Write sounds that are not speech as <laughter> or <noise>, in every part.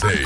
3696 y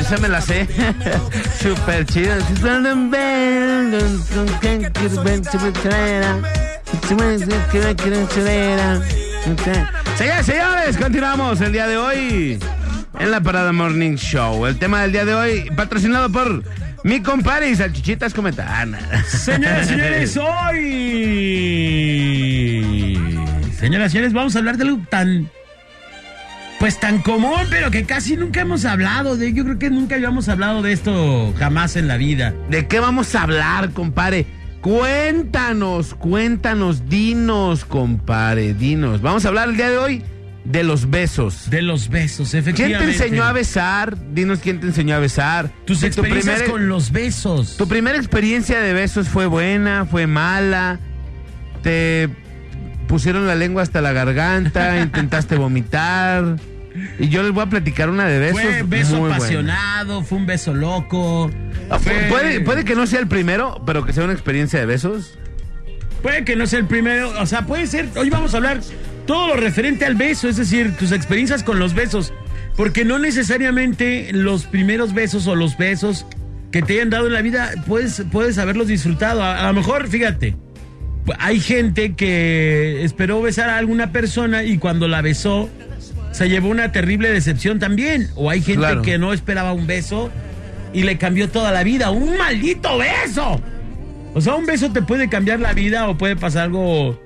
Esa me la sé. Super chido. Señores, señores, continuamos el día de hoy en la Parada Morning Show. El tema del día de hoy, patrocinado por mi compadre y Salchichitas Cometana. Señoras y señores, <laughs> hoy. Señoras y señores, vamos a hablar de algo tan. Pues tan común, pero que casi nunca hemos hablado de. Yo creo que nunca habíamos hablado de esto jamás en la vida. ¿De qué vamos a hablar, compadre? Cuéntanos, cuéntanos, dinos, compadre, dinos. Vamos a hablar el día de hoy de los besos. De los besos, ¿Quién efectivamente. te enseñó a besar? Dinos quién te enseñó a besar. Tus Tu experiencias primer- con los besos. ¿Tu primera experiencia de besos fue buena, fue mala? ¿Te pusieron la lengua hasta la garganta? <laughs> ¿Intentaste vomitar? Y yo les voy a platicar una de besos. Fue beso muy buena. apasionado, fue un beso loco. Ah, fue- Puede, puede que no sea el primero, pero que sea una experiencia de besos. Puede que no sea el primero, o sea, puede ser. Hoy vamos a hablar todo lo referente al beso, es decir, tus experiencias con los besos. Porque no necesariamente los primeros besos o los besos que te hayan dado en la vida puedes, puedes haberlos disfrutado. A, a lo mejor, fíjate, hay gente que esperó besar a alguna persona y cuando la besó se llevó una terrible decepción también. O hay gente Claro. que no esperaba un beso y le cambió toda la vida. ¡Un maldito beso! O sea, un beso te puede cambiar la vida o puede pasar algo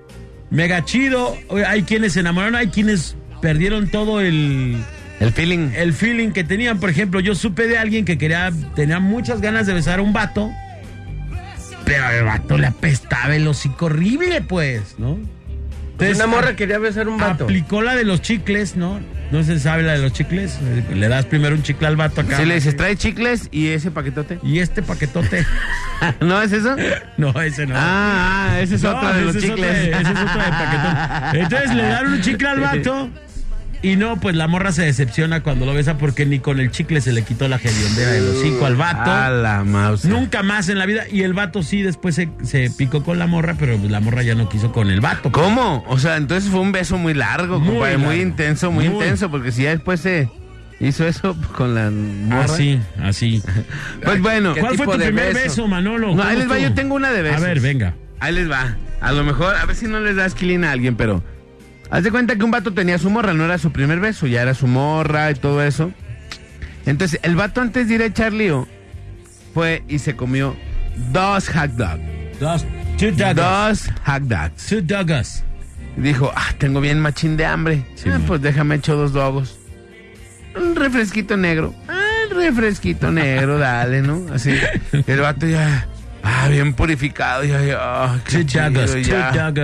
mega chido. O Hay quienes se enamoraron, hay quienes perdieron todo el, El feeling. el feeling que tenían. Por ejemplo, yo supe de alguien que quería, tenía muchas ganas de besar a un vato, pero el vato le apestaba el hocico horrible, pues, ¿no? Entonces, Una morra quería besar un vato. aplicó la de los chicles, ¿no? No se sabe la de los chicles. Le das primero un chicle al vato acá. Si le dices, trae chicles y ese paquetote. Y este paquetote. <laughs> ¿No es eso? no, ese no. Ah, ah, ese es No, otro de los chicles. otro de- ese es otro de paquetón. Entonces le dan un chicle al <laughs> vato. Y no, pues la morra se decepciona cuando lo besa porque ni con el chicle se le quitó la hediondera del hocico al vato. A la mouse. Nunca más en la vida. Y el vato sí después se, se picó con la morra, pero la morra ya no quiso con el vato. ¿Cómo? O sea, entonces fue un beso muy largo, Muy compadre, muy intenso, muy, Muy. intenso, porque si ya después se hizo eso <laughs> con la morra. Así, así. <laughs> Pues bueno, ¿Qué ¿Cuál fue tu primer beso? beso, Manolo? No, ahí ¿Cómo les va, yo tengo una de besos. A ver, venga. ahí les va. A lo mejor, a ver si no les das killing a alguien, pero haz de cuenta que un vato tenía su morra, no era su primer beso, ya era su morra y todo eso. Entonces, el vato antes de ir a echar lío, fue y se comió dos hot dogs. Dos. Two. Dos hot dogs. Two doggos. Dijo, ah, tengo bien machín de hambre. Sí, Ah, pues déjame echo dos dogos. Un refresquito negro. Ah, un refresquito negro, <laughs> dale, ¿no? Así. El vato ya, ah, bien purificado. Ya, ya, qué Two chido, doggos. ya. Two.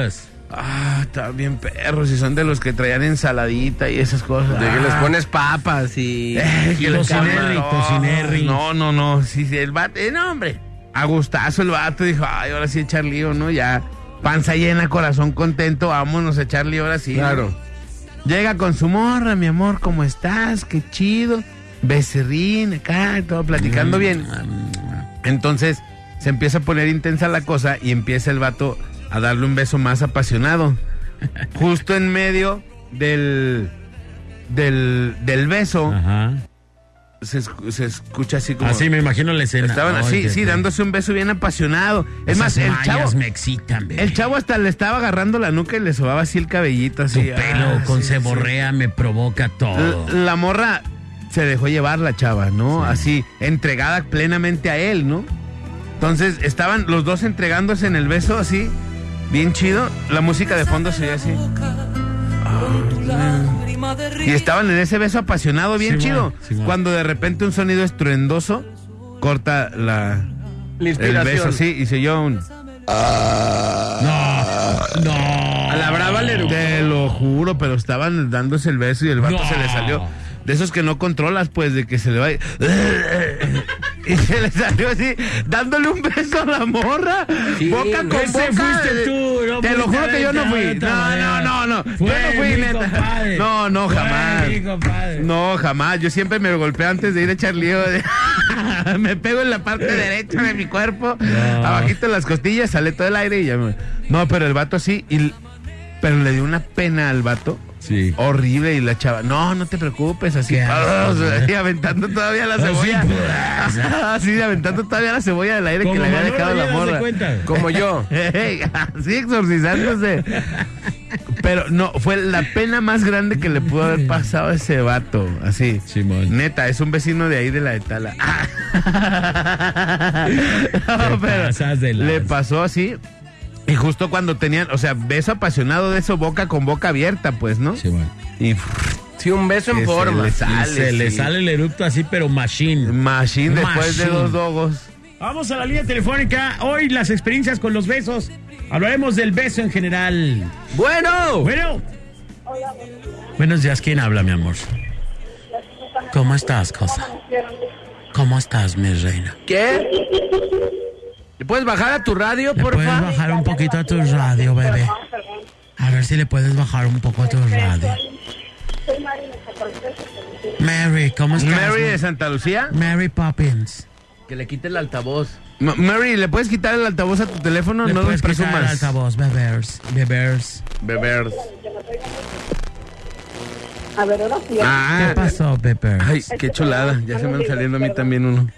Ah, está bien perros. Y son de los que traían ensaladita y esas cosas. De que les Ah. pones papas y. Eh, que ponen- tocinerri. No, no, no. Sí, sí, el vato, eh, no, hombre. A gustazo el vato dijo, ay, ahora sí echar lío, ¿no? Ya, panza llena, corazón contento, vámonos a echar lío ahora sí. ¿no? Claro. Llega con su morra, mi amor, ¿cómo estás? Qué chido. Becerrín, acá, todo platicando bien. Entonces, se empieza a poner intensa la cosa y empieza el vato a darle un beso más apasionado. <laughs> Justo en medio del, del, del beso, Ajá. se, se escucha así como... Así me imagino la escena. Estaban Ay, así, sí, dándose un beso bien apasionado. Es más, el chavo, me excitan, bebé. el chavo hasta le estaba agarrando la nuca y le sobaba así el cabellito, Tu así. pelo ah, con sí, ceborrea me provoca todo. La morra se dejó llevar la chava, ¿no? Así, entregada plenamente a él, ¿no? Entonces, estaban los dos entregándose en el beso así, bien chido. La música de fondo se oía así. Y estaban en ese beso apasionado, bien Sí, chido. man, sí, man. Cuando de repente un sonido estruendoso corta la, La el beso, sí, y se oyó un... No, no. A la brava le Te lo juro, pero estaban dándose el beso y el vato No. se le salió. De esos que no controlas, pues, de que se le va. <laughs> Y, se le salió así, dándole un beso a la morra. Sí, boca con ese boca. fuiste tú, no Te lo juro que yo no fui. No, no, no, no. Fue yo no fui, mi neta. compadre. No, no, Fue jamás. mi compadre. No, jamás. Yo siempre me golpeo antes de ir a echar lío. <laughs> me pego en la parte derecha de mi cuerpo, No. abajito de las costillas, sale todo el aire y ya me... No, pero el vato así, y... pero le dio una pena al vato. Sí. Horrible y la chava, no, no te preocupes, así, y aventando todavía la cebolla. <laughs> Así, aventando todavía la cebolla del aire que le había dejado la Díaz, ¿se morra. <laughs> Como yo. Así exorcizándose. Pero no, fue la pena más grande que le pudo haber pasado a ese vato. Así. Simón. Neta, es un vecino de ahí de la de Tala. <laughs> No, de le pasó así. Y justo cuando tenían, o sea, beso apasionado de eso, boca con boca abierta, pues, ¿no? Sí, bueno. Y Sí, un beso en se forma. le Y Sale, se le sí. sale el eructo así, pero machine. machine después de dos dogos. Vamos a la línea telefónica. Hoy las experiencias con los besos. Hablaremos del beso en general. Bueno. Bueno. Buenos días, ¿quién habla, mi amor? ¿Cómo estás, cosa? ¿Cómo estás, mi reina? ¿Qué? ¿Le puedes bajar a tu radio, ¿Le por puedes favor? bajar un poquito a tu radio, bebé? A ver si le puedes bajar un poco a tu radio. Mary, ¿cómo estás? Mary de Santa Lucía. Mary Poppins. Que le quite el altavoz. Ma- Mary, ¿le puedes quitar el altavoz a tu teléfono? ¿Le no lo puedes quitar el presumas. altavoz, bebers? Bebers. Beber. A ver, ahora sí. Ah, ¿Qué pasó, bebers? Ay, qué chulada. Ya se me van saliendo a mí también uno.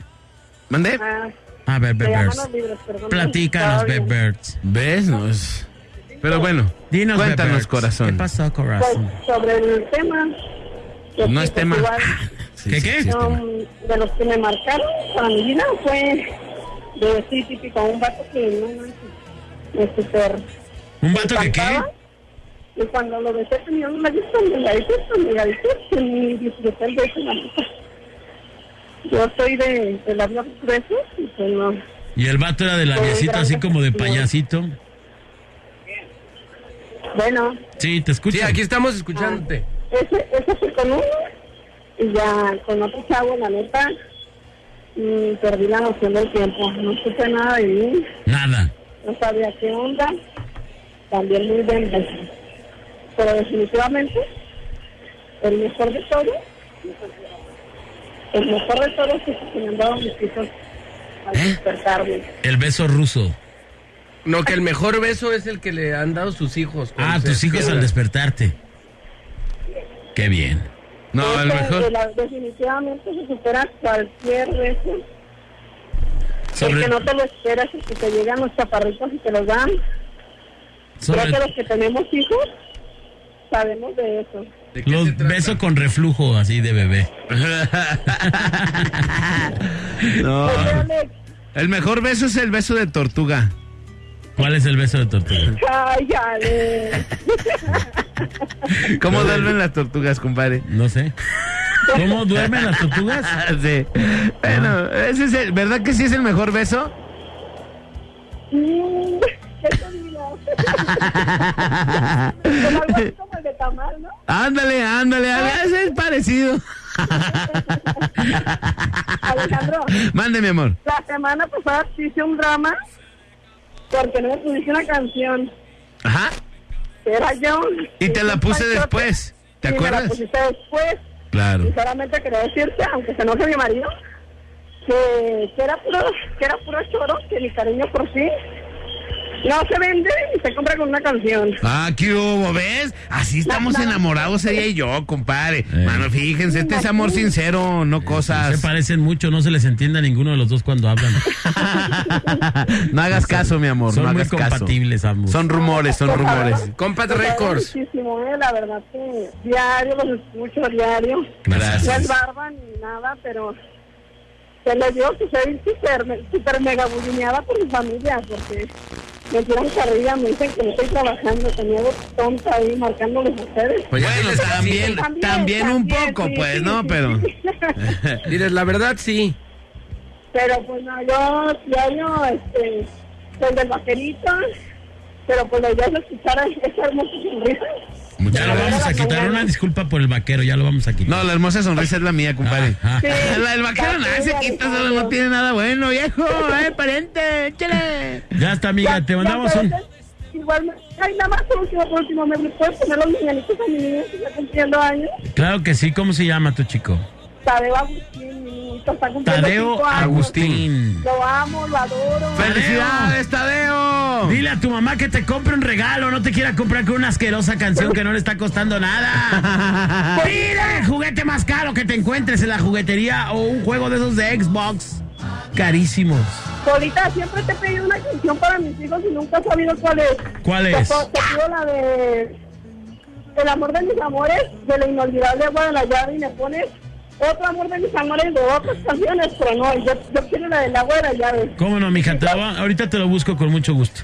¿Mande? Ah, A ver, se llaman bebers. los libros, perdón. Platícanos, bebers. ¿Ves? No es... Pero bueno, Dinos, cuéntanos, bebers. corazón. ¿Qué pasó, Pues corazón? sobre el tema. que No es pues, tema. igual, <laughs> Sí, ¿Qué, sí, qué? sí es um, de los que me marcaron para mi vida fue de sí, típico, un vato que no manches, me super ¿Un vato que qué? Y cuando lo besé tenía un labios tan delgaditos, tan delgaditos, que ni disfruté el beso, la. Yo soy de, de labios gruesos y pues no. Y el vato era de labiacito así como de payasito. Bueno, Sí, te escucho. Sí, aquí estamos escuchándote. ese, ese fue con uno y ya con otro chavo, la neta, mm, perdí la noción del tiempo. No supe nada de mí, Nada. no sabía qué onda. También muy bien beso. Pero definitivamente, el mejor de todo, el mejor de todo es que me han dado mis hijos al despertarme. El beso ruso. No, que el mejor beso es el que le han dado sus hijos. Ah, tus hijos al despertarte. Qué bien. No, el mejor. de la- definitivamente se supera cualquier beso. El Sobre, que no te lo esperas y que te llegan los chaparritos y te los dan. sobre Creo que los que tenemos hijos sabemos de eso. ¿De qué los besos con reflujo así de bebé. <laughs> No. El mejor beso es el beso de tortuga. ¿Cuál es el beso de tortuga? cállale. <laughs> ¿Cómo duermen las tortugas, compadre? No sé. ¿Cómo duermen las tortugas? Ah, <laughs> sí. Bueno, ese es el, ¿verdad que sí es el mejor beso? Como algo así como el de tamal, ¿no? Ándale, ándale, ándale, ese es parecido. Alejandro, Mande, mi amor. la semana pasada hice un drama porque no me pusiste una canción. Ajá. Era yo. Y te la puse panchote, después. ¿Te y me acuerdas? la pusiste después. Claro. Y solamente quería decirte, aunque se enoje mi marido, que, que era puro, que era puro choro, que mi cariño por sí No se vende y se compra con una canción. Ah, ¿qué hubo? ¿Ves? Así estamos enamorados, sería y yo, compadre. Eh. Mano, fíjense, este es amor sincero, no Se cosas. parecen mucho, no se les entiende a ninguno de los dos cuando hablan. <laughs> no hagas caso, mi amor, Son no muy hagas caso. compatibles ambos. Son rumores, son rumores. Compat Records. Muchísimo, eh, la verdad que diario los escucho, diario. No es Gracias. barba ni nada, pero se le dio que soy súper súper mega bulineada por mi familia, porque me tiran carrilla, me dicen que no estoy trabajando, que me hago tonta ahí marcándoles a ustedes. Pues ya Bueno, diles, también, también un poco, sí, pues, sí, ¿no? sí, Pero... sí. <laughs> diles la verdad, sí. pero pues no, yo diario, este, soy del vaquerito, pero pues la idea es escuchar esa hermosa sonrisa. Muchas Ya lo vamos a quitar. Una disculpa por el vaquero, ya lo vamos a quitar. No, la hermosa sonrisa es la mía, compadre. Ajá. Sí. La del vaquero nada se quita, solo no tiene nada bueno, viejo. Ay, pariente, échale. Ya está, amiga, Ya- te mandamos un... Igual, ay, nada más por último, por último, ¿me puedes poner los niñanitos a mi niño que está cumpliendo años? Claro que sí, ¿cómo se llama tu chico? Tadeo Agustín, está cumpliendo Tadeo cinco años. Agustín. Lo amo, lo adoro. ¡Felicidades, Tadeo! Dile a tu mamá que te compre un regalo, no te quiera comprar con una asquerosa canción que no le está costando nada. <laughs> Mira, el juguete más caro que te encuentres en la juguetería o un juego de esos de Xbox. Carísimos. Solita, siempre te he pedido una canción para mis hijos y nunca he sabido cuál es. ¿Cuál Te, es? te pido la de El amor de mis amores, de la inolvidable agua de la llave y me pones otro amor de mis amores de otras canciones, pero no, yo, yo quiero la de la llave. ¿Cómo no, mija? Te va- ahorita te lo busco con mucho gusto.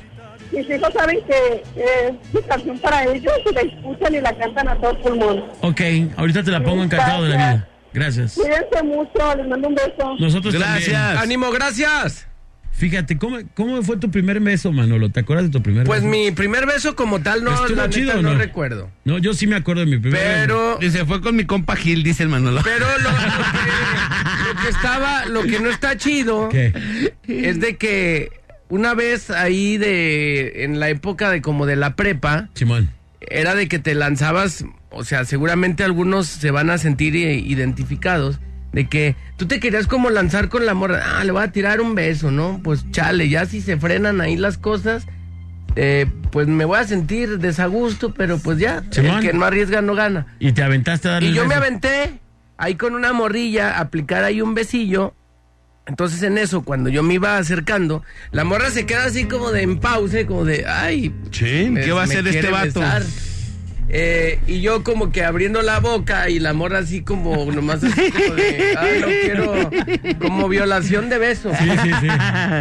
Mis hijos saben que eh, es mi canción para ellos y la escuchan y la cantan a todo pulmón. Ok, ahorita te la pongo encantado de la vida. Gracias. Cuídense mucho, les mando un beso. Nosotros Gracias. también. Ánimo, gracias. Fíjate, ¿cómo, ¿cómo fue tu primer beso, Manolo? ¿Te acuerdas de tu primer Pues beso? mi primer beso como tal no, ¿Estuvo la neta, chido o no no? recuerdo. No, yo sí me acuerdo de mi primer beso. Pero Dice, fue con mi compa Gil, dice el Manolo. Pero lo, lo que, lo que estaba, lo que no está chido <laughs> ¿Qué? es de que una vez ahí de, en la época de como de la prepa, Simón. era de que te lanzabas, o sea, seguramente algunos se van a sentir i- identificados, de que tú te querías como lanzar con la morra, ah, le voy a tirar un beso, ¿no? Pues chale, ya si se frenan ahí las cosas, eh, pues me voy a sentir desagusto, pero pues ya, Simón. el que no arriesga no gana. Y te aventaste a darle Y yo me aventé ahí con una morrilla, a aplicar ahí un besillo. Entonces en eso, cuando yo me iba acercando, la morra se queda así como de en pausa, como de, ay, Chin, me- ¿qué va a hacer este vato? besar. Eh, y yo como que abriendo la boca y la morra así como nomás así como de, <laughs> ay, no quiero, como violación de beso. Sí, sí, sí.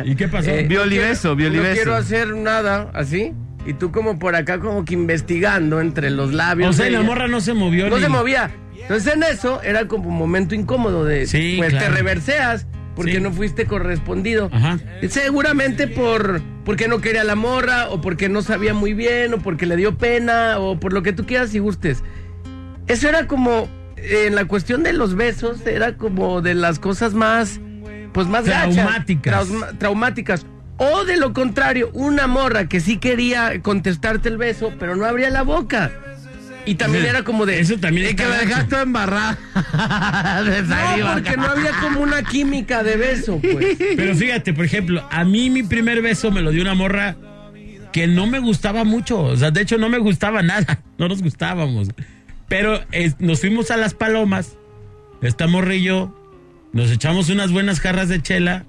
¿Y qué pasó? Eh, Violibeso, no violibeso. No quiero hacer nada así. Y tú como por acá como que investigando entre los labios. o sea, la ella. morra no se movió. No ni- se movía. Entonces en eso era como un momento incómodo de, Sí, pues claro. te reverseas porque Sí. no fuiste correspondido. Ajá. Seguramente por porque no quería la morra o porque no sabía muy bien o porque le dio pena o por lo que tú quieras y gustes. Eso era como en la cuestión de los besos era como de las cosas más pues más gachas, Traumáticas. trauma- traumáticas. O de lo contrario, una morra que sí quería contestarte el beso, pero no abría la boca. Y también era como de Eso también está que gacho. dejaste embarrada. <laughs> No, porque no había como una química de beso, pues. Pero fíjate, por ejemplo, a mí mi primer beso me lo dio una morra que no me gustaba mucho. O sea, de hecho no me gustaba nada. <laughs> No nos gustábamos. Pero eh, nos fuimos a las palomas. Esta morra y yo nos echamos unas buenas jarras de chela.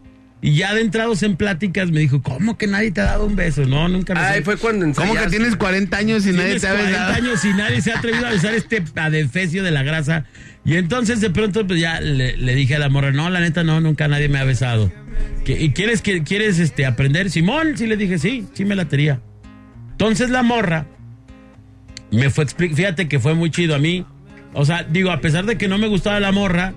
Y ya adentrados en pláticas me dijo, ¿cómo que nadie te ha dado un beso? No, nunca me Ay, fue cuando ¿Cómo que ensayaste. tienes 40 años y nadie te ha 40 besado? años y nadie se ha atrevido a besar este adefesio de la grasa. Y entonces de pronto pues ya le, le dije a la morra, no, la neta no, nunca nadie me ha besado. ¿Qué- ¿Y quieres, que, quieres este, aprender? Simón, sí le dije, sí, sí me latería. Entonces la morra me fue fíjate que fue muy chido a mí. O sea, digo, a pesar de que no me gustaba la morra,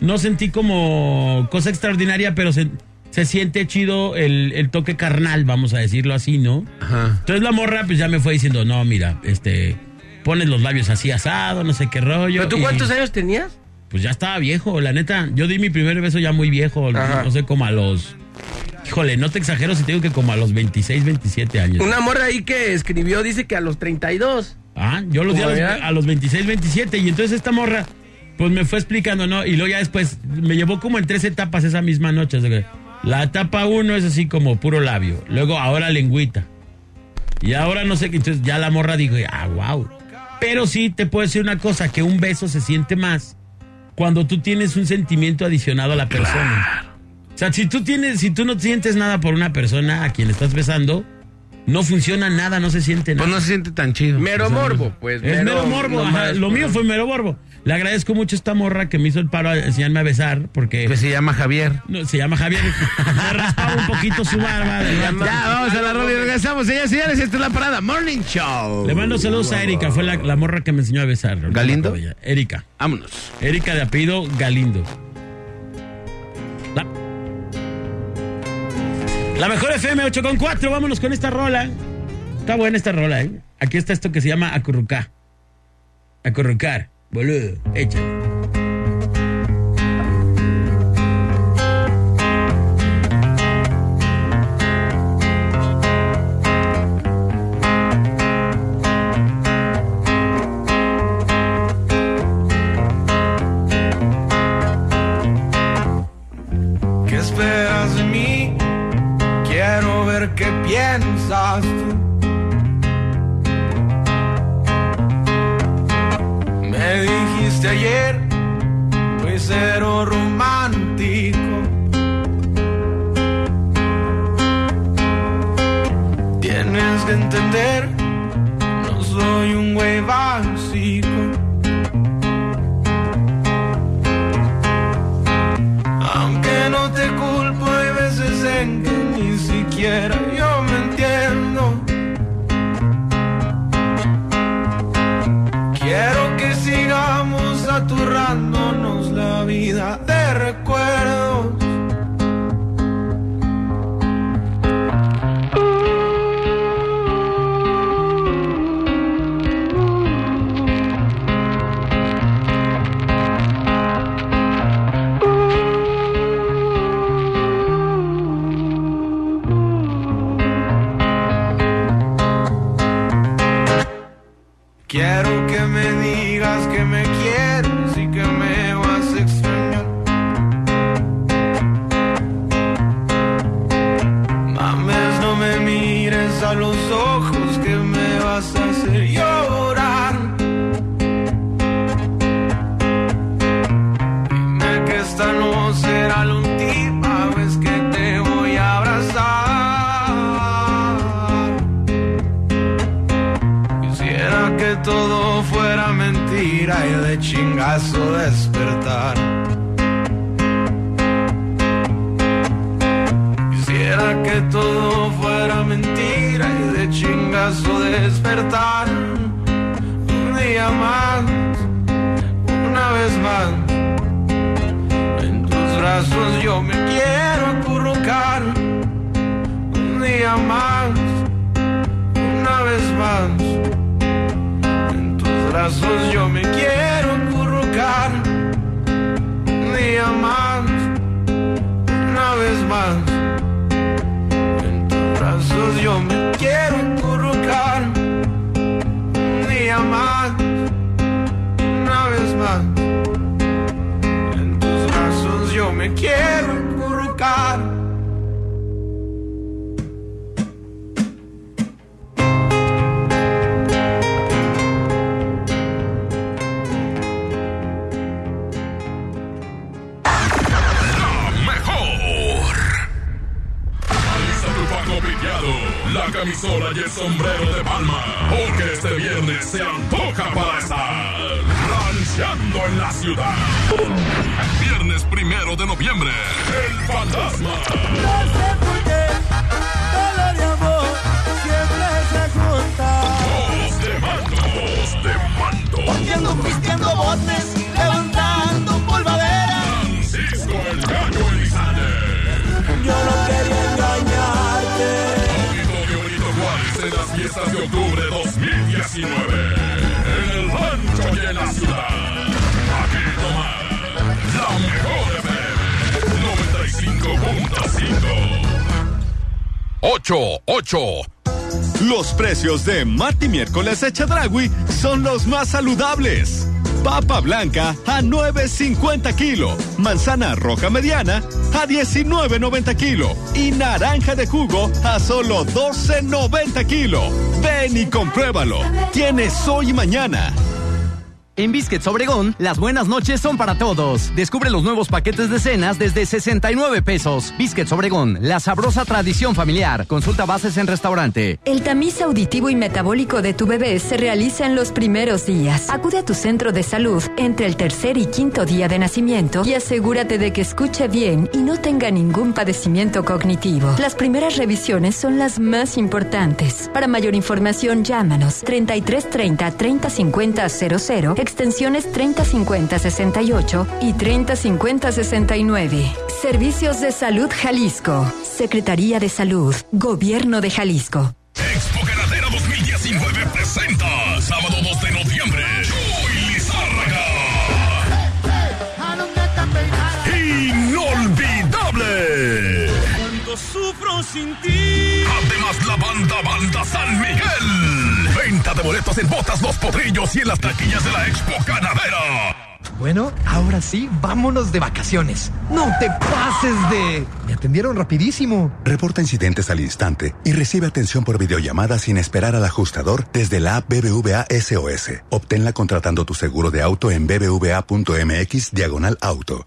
no sentí como cosa extraordinaria, pero se, se siente chido el, el toque carnal, vamos a decirlo así, ¿no? Ajá. Entonces la morra pues ya me fue diciendo, no, mira, este, pones los labios así asado, no sé qué rollo. ¿Pero tú y, cuántos años tenías? Pues ya estaba viejo, la neta. Yo di mi primer beso ya muy viejo, Ajá. no sé, como a los... Híjole, no te exagero si te digo que como a los 26, 27 años. Una morra ahí que escribió dice que a los 32. Ah, yo los di a los, a los 26, 27 y entonces esta morra pues me fue explicando, ¿no? Y luego ya después me llevó como en tres etapas esa misma noche. o sea que La etapa uno es así como puro labio, luego ahora lengüita, Y ahora no sé qué. Entonces ya la morra dijo, ah, wow. Pero sí te puedo decir una cosa, que un beso se siente más cuando tú tienes un sentimiento adicionado a la persona. O sea, si tú tienes, si tú no sientes nada por una persona a quien estás besando, no funciona nada, no se siente nada. Pues no se siente tan chido. Mero O sea, morbo, pues. Es mero morbo, ajá, lo pues. mío fue mero morbo. Le agradezco mucho a esta morra que me hizo el paro a enseñarme a besar, porque Que se llama Javier. no, se llama Javier. <laughs> Me raspaba un poquito su barba. Ya, vamos a la radio y regresamos. Señores, señores, esta es la parada Morning Show. Le mando saludos a Erika, fue la, la morra que me enseñó a besar. ¿Galindo? Erika. Vámonos. Erika de apellido Galindo. La, la mejor FM 8 con 4, vámonos con esta rola. Está buena esta rola, ¿eh? Aquí está esto que se llama acurrucar. Acurrucar, boludo, échale. ¿Qué despertar. Un día más, una vez más. En tus brazos yo me quiero acurrucar. Un día más, una vez más. En tus brazos yo me quiero acurrucar. Un día más, una vez más. Camisola y el sombrero de palma. Porque este viernes se antoja para estar rancheando en la ciudad. Viernes primero de noviembre, el fantasma. Voz de mando, voz de mando. Ando pisteando botes, en las fiestas de octubre 2019. En el rancho y en la ciudad. Aquí nomás. La mejor FM. 95.5. 8, 8. Los precios de Marty Miércoles Dragui son los más saludables. Papa blanca a 9.50 kilo. Manzana roja mediana a 19.90 kilo. Y naranja de jugo a solo 12.90 kilo. Ven y compruébalo. Tienes hoy y mañana. En Biscuits Obregón, las buenas noches son para todos. Descubre los nuevos paquetes de cenas desde 69 pesos. Biscuits Obregón, la sabrosa tradición familiar. Consulta bases en restaurante. El tamiz auditivo y metabólico de tu bebé se realiza en los primeros días. Acude a tu centro de salud entre el tercer y quinto día de nacimiento y asegúrate de que escuche bien y no tenga ningún padecimiento cognitivo. Las primeras revisiones son las más importantes. Para mayor información, llámanos 3330 3050 00 extensiones 3050-68 y 3050-69. Servicios de Salud Jalisco. Secretaría de Salud. Gobierno de Jalisco. Expo Ganadera 2019 presenta sábado 2 de noviembre. Chuy Lizárraga. Inolvidable. Cuando sufro sin ti. Además, la banda Banda San Miguel. Venta de boletos en Botas Los Potrillos y en las taquillas de la Expo Ganadera. Bueno, ahora sí, vámonos de vacaciones. No te pases de... Me atendieron rapidísimo. Reporta incidentes al instante y recibe atención por videollamada sin esperar al ajustador desde la app BBVA SOS. Obténla contratando tu seguro de auto en bbva.mx diagonal auto.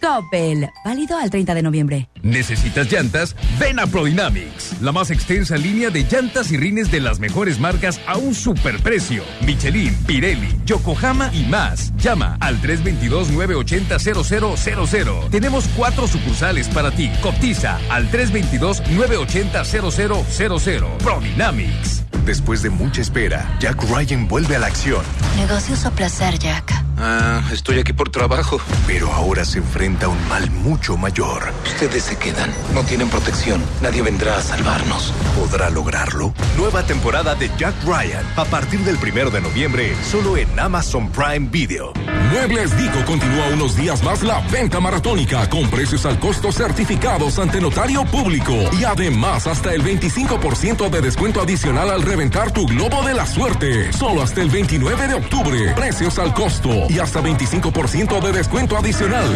Coppel, válido al 30 de noviembre. ¿Necesitas llantas? Ven a Prodynamics, la más extensa línea de llantas y rines de las mejores marcas a un superprecio. Michelin, Pirelli, Yokohama y más. Llama al 322-980-0000. Tenemos cuatro sucursales para ti. Cotiza al 322-980-0000. Prodynamics. Después de mucha espera, Jack Ryan vuelve a la acción. Negocios o placer, Jack. Ah, estoy aquí por trabajo. Pero ahora se enfrenta a un mal mucho mayor. Ustedes se quedan. No tienen protección. Nadie vendrá a salvarnos. ¿Podrá lograrlo? Nueva temporada de Jack Ryan. A partir del primero de noviembre, solo en Amazon Prime Video. Muebles Dico continúa unos días más la venta maratónica con precios al costo certificados ante notario público y además hasta el 25% de descuento adicional al reventar tu globo de la suerte. Solo hasta el 29 de octubre. Precios al costo y hasta 25% de descuento adicional.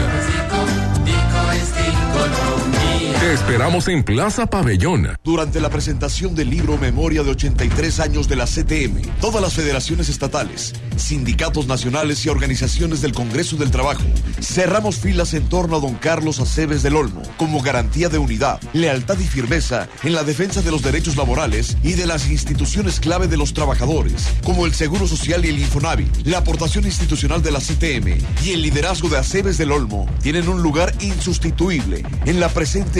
Te esperamos en Plaza Pabellón. Durante la presentación del libro Memoria de 83 años de la CTM, todas las federaciones estatales, sindicatos nacionales y organizaciones del Congreso del Trabajo, cerramos filas en torno a don Carlos Aceves del Olmo como garantía de unidad, lealtad y firmeza en la defensa de los derechos laborales y de las instituciones clave de los trabajadores, como el Seguro Social y el Infonavit, la aportación institucional de la CTM y el liderazgo de Aceves del Olmo tienen un lugar insustituible en la presente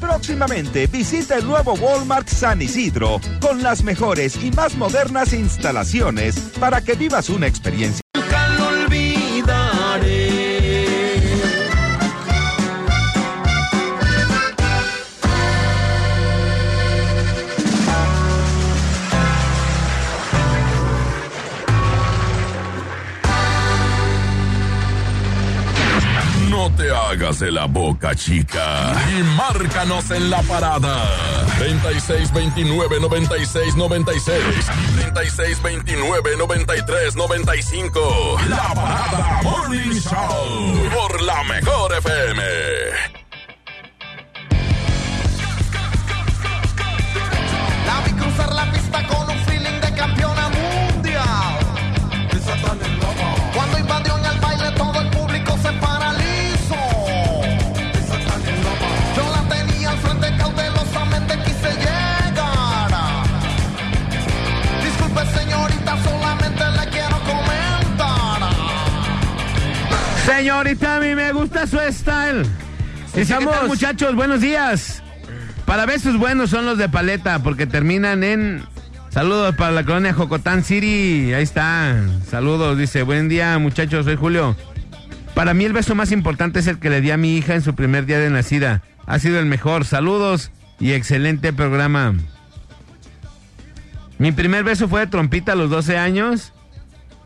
Próximamente visita el nuevo Walmart San Isidro con las mejores y más modernas instalaciones para que vivas una experiencia. De la boca, chica. Y márcanos en la parada. 3629-9696. 3629-9395. La parada Morning Show. Por la mejor FM. Señorita, a mí me gusta su style. Dice, ¿qué tal, muchachos? Buenos días. Para besos buenos son los de paleta, porque terminan en... Saludos para la colonia Jocotán City. Ahí está. Saludos. Dice, buen día, muchachos. Soy Julio. Para mí el beso más importante es el que le di a mi hija en su primer día de nacida. Ha sido el mejor. Saludos y excelente programa. Mi primer beso fue de trompita a los 12 años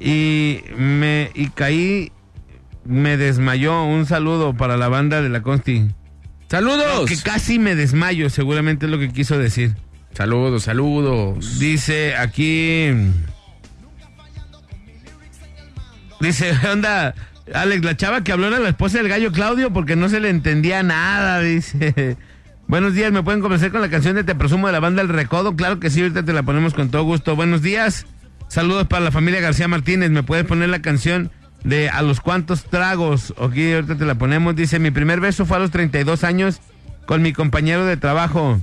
y me y caí, me desmayó. Un saludo para la banda de la Consti. ¡Saludos! que casi me desmayo, seguramente es lo que quiso decir. Saludos, saludos. Dice aquí. Dice, <laughs> onda, Alex, la chava que habló era la esposa del gallo Claudio porque no se le entendía nada, dice. <laughs> Buenos días, ¿me pueden convencer con la canción de Te Presumo de la banda El Recodo? Claro que sí, ahorita te la ponemos con todo gusto. Buenos días, saludos para la familia García Martínez. ¿Me puedes poner la canción de A los cuantos tragos? Ok, ahorita te la ponemos. Dice, mi primer beso fue a los 32 años con mi compañero de trabajo.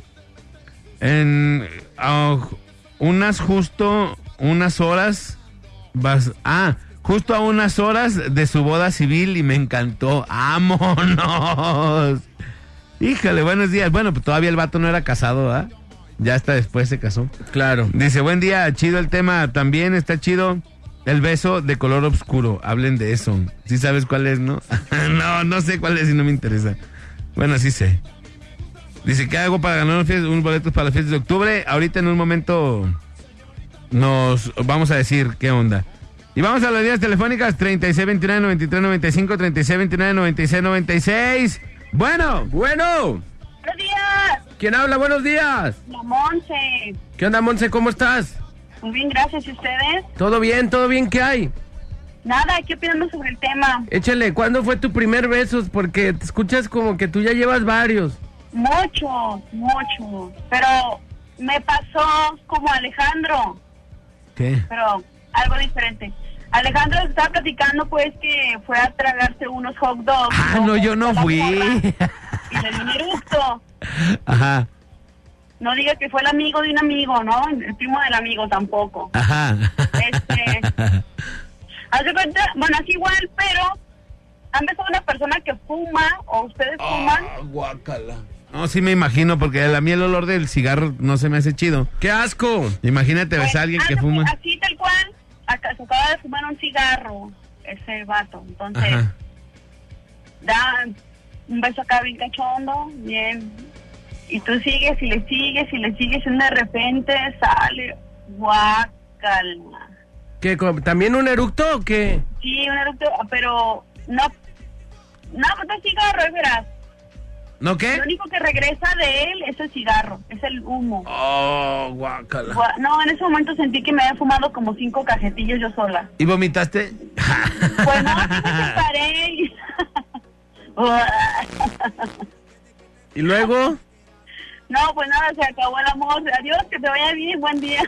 En ah, unas justo, unas horas, vas, ah, justo a unas horas de su boda civil y me encantó. ¡Vámonos! Híjole, buenos días. Bueno, pues todavía el vato no era casado, ¿ah? Ya hasta después se casó. Claro. Dice, buen día, chido el tema. También está chido el beso de color oscuro. Hablen de eso. ¿Sí sabes cuál es, no? <laughs> no, no sé cuál es y no me interesa. Bueno, sí sé. Dice, ¿qué hago para ganar unos, boletos para las fiestas de octubre? Ahorita en un momento nos vamos a decir qué onda. Y vamos a las líneas telefónicas 3629-9395, 3629-9696. Bueno, bueno. Buenos días. ¿Quién habla? Buenos días. La Monse. ¿Qué onda, Monse? ¿Cómo estás? Muy bien, gracias. ¿Y ustedes? ¿Todo bien? ¿Todo bien? ¿Qué hay? Nada, aquí opinando sobre el tema. Échale, ¿cuándo fue tu primer beso? Porque te escuchas como que tú ya llevas varios. Mucho, mucho. Pero me pasó como Alejandro, ¿Qué? pero algo diferente. Alejandro estaba platicando pues que fue a tragarse unos hot dogs. Ah, no, yo no fui. Y le dio un <laughs> eructo. Ajá, No diga que fue el amigo de un amigo, ¿no? El primo del amigo tampoco. ajá. Este, <laughs> haz de cuenta, bueno, es igual, pero han besado a una persona que fuma o ustedes fuman. guácala. No, sí me imagino, porque a mí el olor del cigarro no se me hace chido. ¡Qué asco! Imagínate besar a alguien que fuma. Así tal cual, acá, se acaba de fumar un cigarro, ese vato. Entonces, Ajá. da un beso acá bien cachondo, bien. Y tú sigues y le sigues y le sigues y de repente sale guacala. ¿Qué? ¿También un eructo o qué? Sí, un eructo, pero no, no, no es cigarro, es verás. ¿No qué? Lo único que regresa de él es el cigarro, es el humo. Oh, guácala. Gua- No, en ese momento sentí que me había fumado como cinco cajetillas yo sola. ¿Y vomitaste? <laughs> Pues no, sí me separé. ¿Y <laughs> luego? No, pues nada, se acabó el amor. Adiós, que te vaya bien, buen día.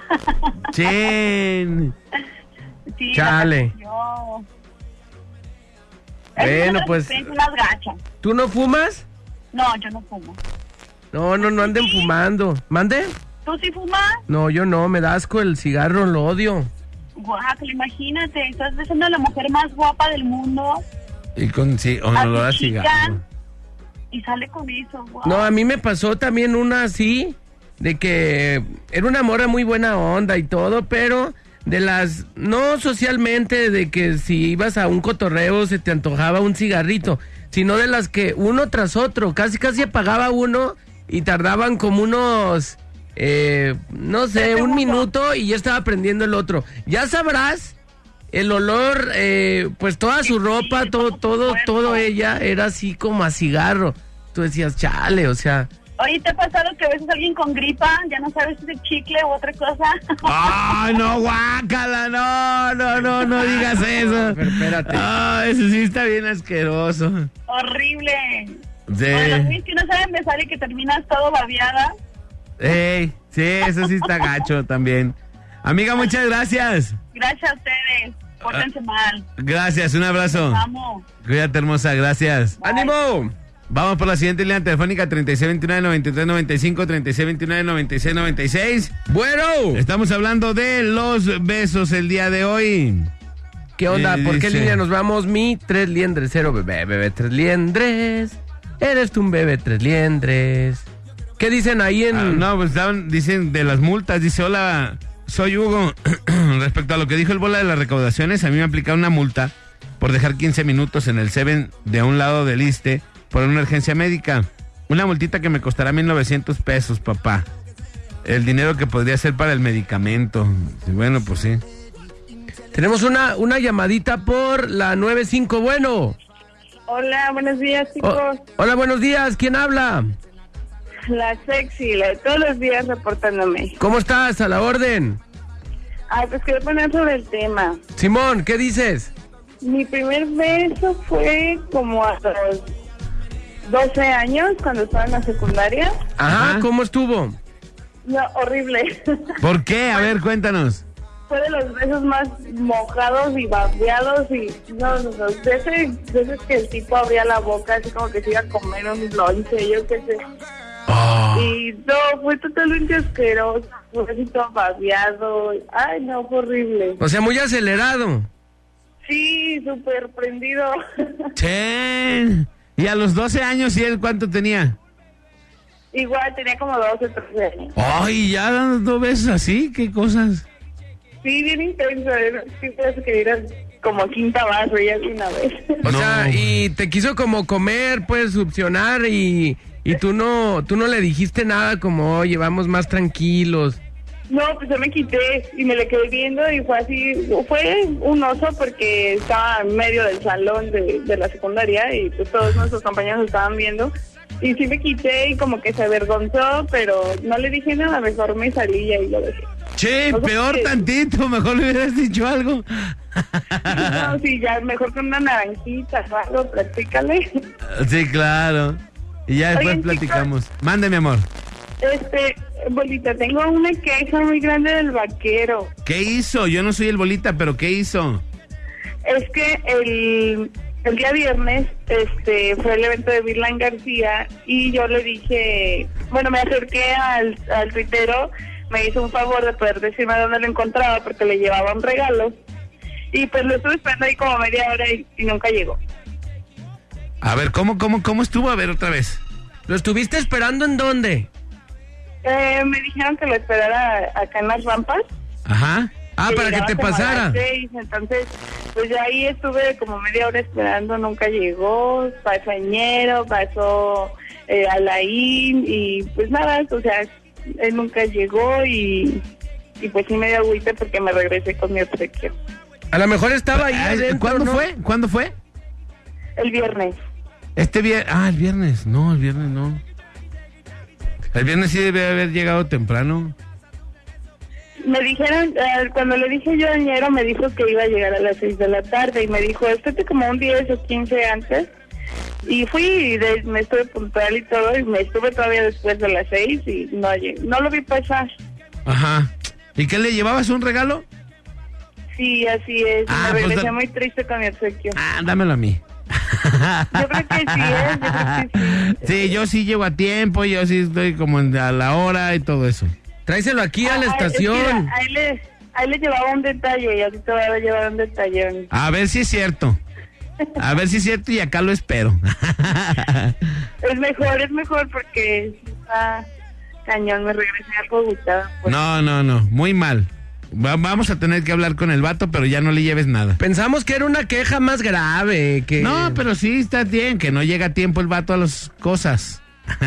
Chin. Sí, <laughs> Chale. Bueno, pues- experiencia más gacha. ¿Tú no fumas? No, yo no fumo. No, no, no anden fumando. ¿Mande? ¿Tú sí fumas? No, yo no, me da asco el cigarro, lo odio. Guácala, imagínate, estás a la mujer más guapa del mundo Y con sí, o A olor a cigarro. Y sale con eso. guau. No, a mí me pasó también una así, de que era una morra muy buena onda y todo, pero de las, no socialmente, de que si ibas a un cotorreo se te antojaba un cigarrito, sino de las que uno tras otro, casi casi apagaba uno y tardaban como unos, eh, no sé, un minuto y ya estaba prendiendo el otro. Ya sabrás. El olor, eh, pues toda su ropa, todo, todo, todo ella era así como a cigarro. Tú decías, chale, o sea, Oye, ¿te ha pasado que a alguien con gripa? Ya no sabes si es chicle u otra cosa. ¡Ay, <laughs> no, guácala! No, no, no, no digas eso. Pero espérate. Ah, eso sí está bien asqueroso. Horrible. Sí. O los güeyes que no saben besar y que terminas todo babeada. Ey, sí, eso sí está <laughs> gacho también. Amiga, muchas gracias. Gracias a ustedes. Pórtense mal. Gracias, un abrazo. Los amo. Cuídate, hermosa, gracias. ¡Ánimo! Vamos por la siguiente línea telefónica 3629-9395, 3629-9696. Bueno. Estamos hablando de los besos el día de hoy. ¿Qué onda? Y ¿Por qué dice- línea nos vamos? Mi tres liendres, cero bebé, bebé tres liendres. Eres tú un bebé tres liendres. ¿Qué dicen ahí en...? Ah, no, pues estaban, dicen de las multas, dice, hola, soy Hugo. <clears throat> Respecto a lo que dijo el bola de las recaudaciones, a mí me aplicaron una multa por dejar 15 minutos en el Seven de un lado del ISTE por una urgencia médica. Una multita que me costará 1.900 pesos, papá. El dinero que podría ser para el medicamento. Y bueno, pues sí. Tenemos una, una llamadita por la 95, bueno. Hola, buenos días, chicos. Oh, hola, buenos días, ¿quién habla? La sexy, la de todos los días reportándome. ¿Cómo estás? A la orden. Ay, pues quiero poner sobre el tema. Simón, ¿qué dices? Mi primer beso fue como a los 12 años, cuando estaba en la secundaria. Ajá, ¿cómo estuvo? No, horrible. ¿Por qué? A ver, <laughs> cuéntanos. fue de los besos más mojados y babeados y no, no, no, de ese, de ese que el tipo abría la boca así como que se iba a comer un lonche, yo qué sé. Y no, fue totalmente asqueroso, fue así todo babeado, ay no, fue horrible. O sea, muy acelerado. Sí, súper prendido. <laughs> Chen. Y a los 12 años, ¿y él cuánto tenía? Igual tenía como 12, 13 años. Ay, ya dando besos así, qué cosas. Sí, bien intenso, ¿eh? sí, parece que era como quinta vaso ya de una vez. O sea, y te quiso como comer, pues, succionar y, y tú no tú no le dijiste nada como, oye, vamos más tranquilos. No, pues yo me quité y me le quedé viendo y fue así, fue un oso porque estaba en medio del salón de, de la secundaria y pues todos nuestros compañeros estaban viendo y sí me quité y como que se avergonzó, pero no le dije nada, mejor me salí y ahí lo dejé. Che, peor que- tantito, mejor le hubieras dicho algo. <laughs> No, sí, ya mejor con una naranjita o algo, practícale. Sí, claro. Y ya después Oigan, chicos. platicamos. Mande, mi amor. Este, Bolita, tengo una queja muy grande del vaquero. ¿Qué hizo? Yo no soy el bolita, pero ¿qué hizo? Es que el, el día viernes este fue el evento de Virlan García y yo le dije, bueno, me acerqué al, al tuitero, me hizo un favor de poder decirme dónde lo encontraba porque le llevaba un regalo. Y pues lo estuve esperando ahí como media hora y, y nunca llegó. A ver, ¿cómo, cómo, cómo estuvo? A ver, otra vez. ¿Lo estuviste esperando en dónde? Eh, me dijeron que lo esperara acá en las rampas. Ajá. Ah, para que te pasara. seis, entonces, pues ya ahí estuve como media hora esperando, nunca llegó, pasó Añero, pasó eh, Alain y pues nada, o sea, él nunca llegó y, y pues sí me dio agüite porque me regresé con mi obsequio. A lo mejor estaba ahí Ah, adentro, ¿Cuándo ¿no? fue? ¿Cuándo fue? El viernes. Este viernes. Ah, el viernes. No, el viernes no. El viernes sí debe haber llegado temprano. Me dijeron, eh, cuando le dije yo a me dijo que iba a llegar a las 6 de la tarde y me dijo, estate como un 10 o 15 antes. Y fui y de- me estuve puntual y todo y me estuve todavía después de las 6 y no, no lo vi pasar. Ajá. ¿Y qué le llevabas un regalo? Sí, así es. Ah, me pues regresé muy triste con mi obsequio. Ah, dámelo a mí. <laughs> Yo creo que sí, ¿eh? Yo creo que sí. Sí, yo sí llego a tiempo, yo sí estoy como a la hora y todo eso. Tráeselo aquí a la Ah, es que estación. ahí, le, ahí le llevaba un detalle y ahorita voy a llevar un detalle. A ver si es cierto. A ver si es cierto y acá lo espero. <laughs> Es mejor, es mejor porque está cañón, me regresé algo agüitada. No, no, no, muy mal. Va- vamos a tener que hablar con el vato, pero ya no le lleves nada. Pensamos que era una queja más grave, que... No, pero sí está bien, que no llega a tiempo el vato a las cosas. <laughs>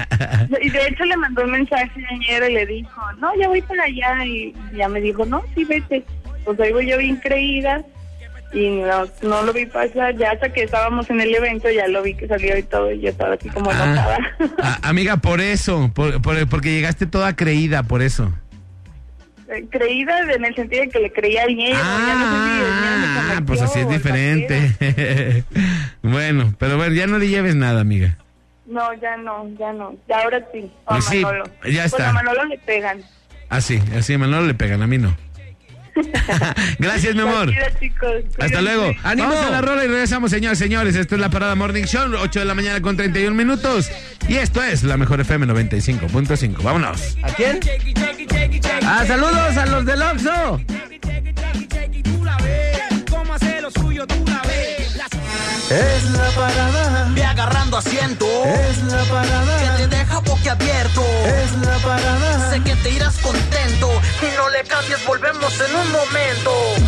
Y de hecho le mandó un mensaje ayer y le dijo, no, ya voy para allá. Y ya me dijo, no, sí, vete. Pues ahí voy yo bien creída y no, no lo vi pasar. Ya hasta que estábamos en el evento ya lo vi que salió y todo y yo estaba así como Ah. enojada. Ah, amiga, por eso, por- por- porque llegaste toda creída, por eso. Eh, creída en el sentido de que le creía a Ñero. ya no sé si Ah, convenció pues así es diferente. <laughs> bueno, pero bueno, ya no le lleves nada, amiga. No, ya no, ya no. Ya ahora sí. A Pues sí, Manolo. ya está. Pues a Manolo le pegan. Así, así a Manolo le pegan, a mí no. <laughs> Gracias, mi amor. Chicos. Hasta luego. ¡Ánimo! Vamos a la rola y regresamos, señores, señores. Esto es la Parada Morning Show, 8 de la mañana con 31 minutos. Y esto es la mejor FM 95.5. Vámonos. ¿A quién? Ah, saludos a los del Oxxo. Es la parada. Ve agarrando asiento. Es la parada. Que te deja boquiabierto. Es la parada. Sé que te irás contento. Le cambies, volvemos en un momento.